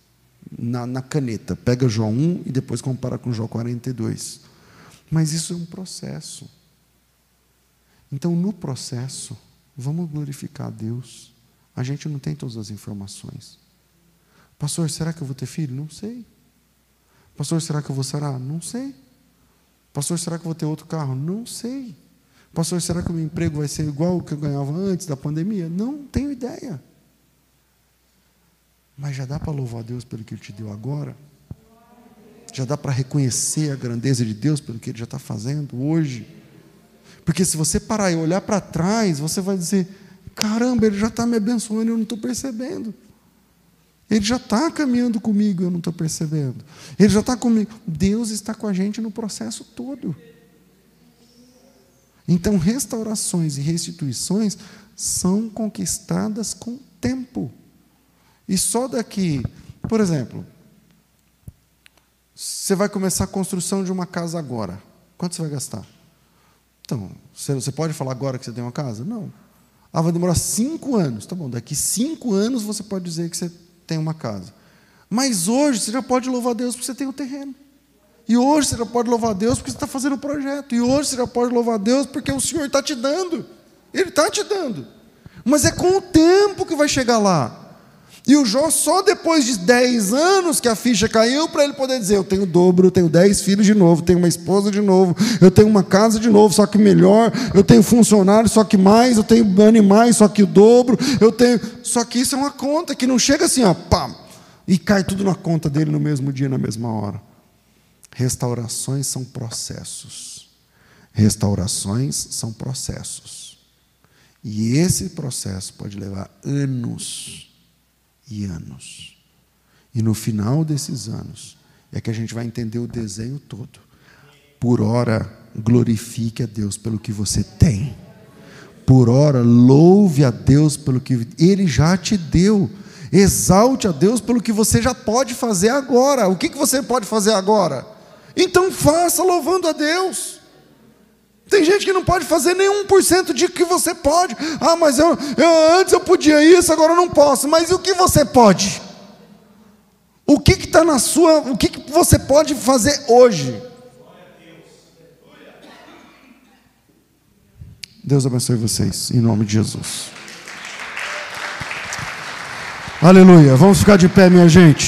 [SPEAKER 1] Na, na caneta, pega Jó 1 e depois compara com Jó 42. Mas isso é um processo. Então, no processo, vamos glorificar a Deus. A gente não tem todas as informações. Pastor, será que eu vou ter filho? Não sei. Pastor, será que eu vou sarar? Não sei. Pastor, será que eu vou ter outro carro? Não sei. Pastor, será que o meu emprego vai ser igual ao que eu ganhava antes da pandemia? Não tenho ideia. Mas já dá para louvar a Deus pelo que Ele te deu agora? Já dá para reconhecer a grandeza de Deus pelo que Ele já está fazendo hoje? Porque se você parar e olhar para trás, você vai dizer: caramba, Ele já está me abençoando e eu não estou percebendo. Ele já está caminhando comigo, eu não estou percebendo. Ele já está comigo. Deus está com a gente no processo todo. Então, restaurações e restituições são conquistadas com tempo. E só daqui, por exemplo, você vai começar a construção de uma casa agora. Quanto você vai gastar? Então, você pode falar agora que você tem uma casa? Não. Ah, vai demorar cinco anos. Tá bom, daqui cinco anos você pode dizer que você tem uma casa. Mas hoje você já pode louvar a Deus porque você tem o terreno. E hoje você já pode louvar a Deus porque você está fazendo o projeto. E hoje você já pode louvar a Deus porque o Senhor está te dando. Ele está te dando. Mas é com o tempo que vai chegar lá. E o Jó, só depois de 10 anos que a ficha caiu, para ele poder dizer: Eu tenho dobro, eu tenho 10 filhos de novo, tenho uma esposa de novo, eu tenho uma casa de novo, só que melhor, eu tenho funcionários, só que mais, eu tenho animais, só que o dobro, eu tenho. Só que isso é uma conta que não chega assim, ó, pá, e cai tudo na conta dele no mesmo dia, na mesma hora. Restaurações são processos. Restaurações são processos. E esse processo pode levar anos e anos. E no final desses anos é que a gente vai entender o desenho todo. Por hora, glorifique a Deus pelo que você tem. Por hora, louve a Deus pelo que Ele já te deu. Exalte a Deus pelo que você já pode fazer agora. O que, que você pode fazer agora? Então faça louvando a Deus. Tem gente que não pode fazer por cento de que você pode. Ah, mas eu, eu, antes eu podia isso, agora eu não posso. Mas e o que você pode? O que está na sua. O que, que você pode fazer hoje? Deus abençoe vocês, em nome de Jesus. Aleluia. Vamos ficar de pé, minha gente.